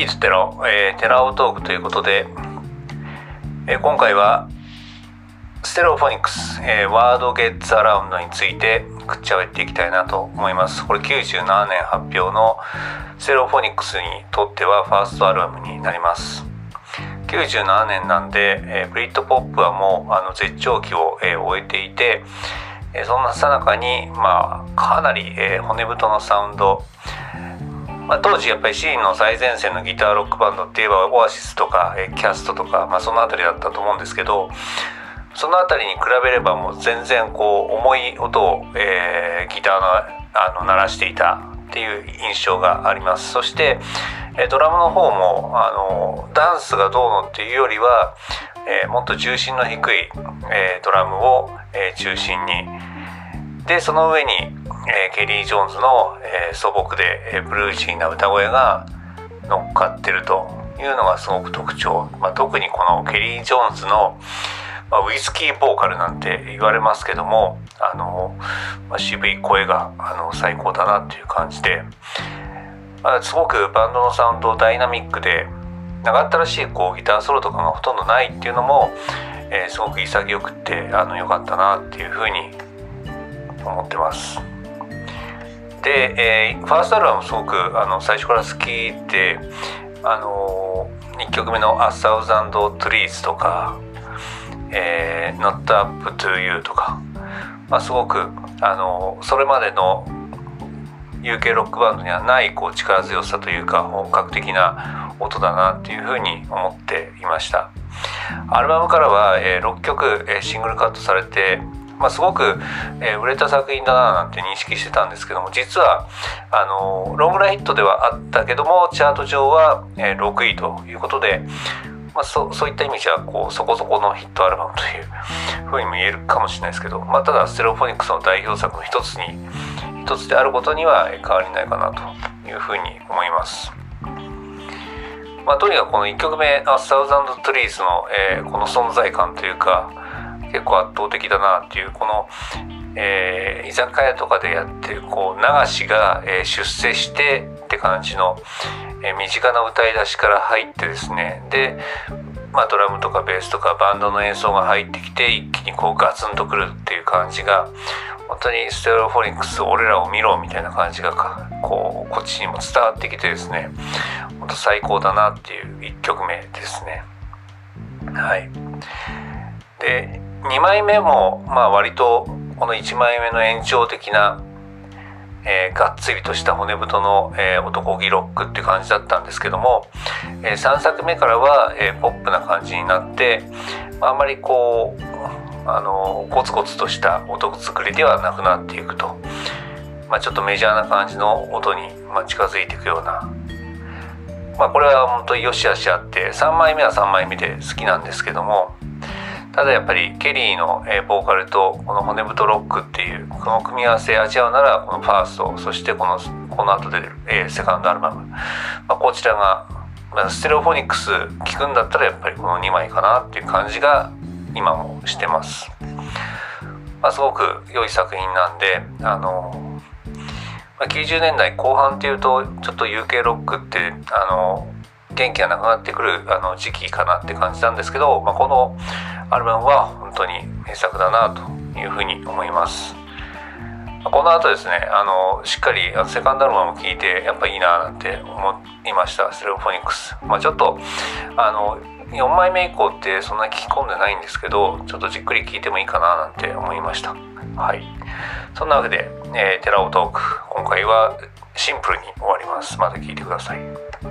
ビートテラオ、えー、テラオトークということで、えー、今回はステレオフォニックス、えー、ワードゲッツアラウンドについてくっちゃべっていきたいなと思います。これ97年発表のステレオフォニックスにとってはファーストアルバムになります。97年なんで、えー、ブリットポップはもうあの絶頂期を、えー、終えていて、えー、そんなさなかにまあかなり、えー、骨太のサウンドまあ、当時やっぱりシーンの最前線のギターロックバンドっていえばオアシスとか、え、キャストとか、まあ、その辺りだったと思うんですけどその辺りに比べればもう全然こう重い音を、えー、ギターのあの鳴らしていたっていう印象があります。そして、ドラムの方もあのダンスがどうのっていうよりは、えー、もっと重心の低い、えー、ドラムを、えー、中心に。でその上に、えケリー・ジョーンズの、え素朴で、えブルーシーな歌声が乗っかってるというのがすごく特徴、まあ、特にこのケリー・ジョーンズのまあ、ウイスキーボーカルなんて言われますけどもあの、まあ、渋い声があの最高だなっていう感じで、まあ、すごくバンドのサウンドダイナミックで長ったらしいこうギターソロとかがほとんどないっていうのも、えー、すごく潔くてあの良かったなっていうふうに思ってます。で、えー、ファーストアルバムすごくあの最初から好きであの1曲目の「A Thousand Trees」とかえー、Not Up to You とか、まあ、すごくあのそれまでの UK ロックバンドにはないこう力強さというか本格的な音だなっていうふうに思っていました。アルバムからは、えー、6曲、えー、シングルカットされて、まあ、すごく、えー、売れた作品だななんて認識してたんですけども実はあのロングライヒットではあったけどもチャート上は、えー、6位ということでまあ、そそういった意味じゃこうそこそこのヒットアルバムというふうにも言えるかもしれないですけど、まあ、ただステロフォニックスの代表作の一つに一つであることには変わりないかなというふうに思います。まあ、とにかくこの1曲目「A Thousand Trees の」えー、この存在感というか結構圧倒的だなっていうこの、えー、居酒屋とかでやってるこう流しが、えー、出世してって感じの、え身近な歌い出しから入ってですね。で、まあ、ドラムとかベースとかバンドの演奏が入ってきて一気にこうガツンとくるっていう感じが本当にステレオフォニックス俺らを見ろみたいな感じがこうこっちにも伝わってきてですね。本当最高だなっていう1曲目ですね。はい、で2枚目もまあ割とこの1枚目の延長的なえー、がっつりとした骨太の、えー、男気ロックって感じだったんですけども、えー、3作目からは、えー、ポップな感じになって、まあ、あんまりこうあのコツコツとした音作りではなくなっていくと、まあ、ちょっとメジャーな感じの音に、まあ、近づいていくような、まあ、これは本当によしあしあって3枚目は3枚目で好きなんですけどもただやっぱりケリーの、え、ボーカルとこの骨太ロックっていうこの組み合わせ味わうならこのファーストそしてこのこの後で出る、えー、セカンドアルバム、まあ、こちらが、まあ、ステレオフォニックス聴くんだったらやっぱりこの2枚かなっていう感じが今もしてます。まあ、すごく良い作品なんであの、まあ、90年代後半っていうとちょっと UK ロックってあの元気がなくなってくるあの時期かなって感じなんですけど、まあ、このアルバムは本当に名作だなというふうに思います。この後ですねあのしっかりセカンドアルバム聴いてやっぱいいななんて思いましたステレオフォニックス。まあ、ちょっとあの4枚目以降ってそんな聞き込んでないんですけどちょっとじっくり聴いてもいいかななんて思いました。はい、そんなわけで、えー、テラオトーク今回はシンプルに終わります。また聞いてください。